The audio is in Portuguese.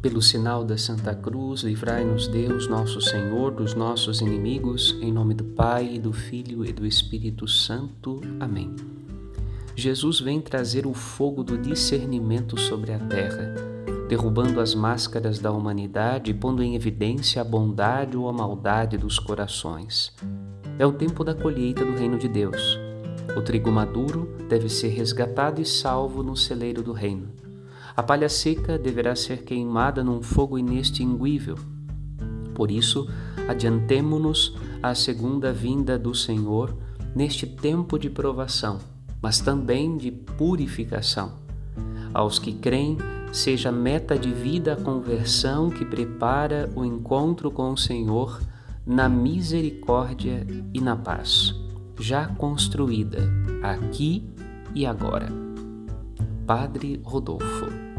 Pelo sinal da Santa Cruz, livrai-nos Deus, nosso Senhor, dos nossos inimigos, em nome do Pai, do Filho e do Espírito Santo. Amém. Jesus vem trazer o fogo do discernimento sobre a terra, derrubando as máscaras da humanidade e pondo em evidência a bondade ou a maldade dos corações. É o tempo da colheita do reino de Deus. O trigo maduro deve ser resgatado e salvo no celeiro do reino. A palha seca deverá ser queimada num fogo inextinguível. Por isso, adiantemo-nos à segunda vinda do Senhor neste tempo de provação, mas também de purificação. Aos que creem, seja meta de vida a conversão que prepara o encontro com o Senhor na misericórdia e na paz, já construída aqui e agora. Padre Rodolfo.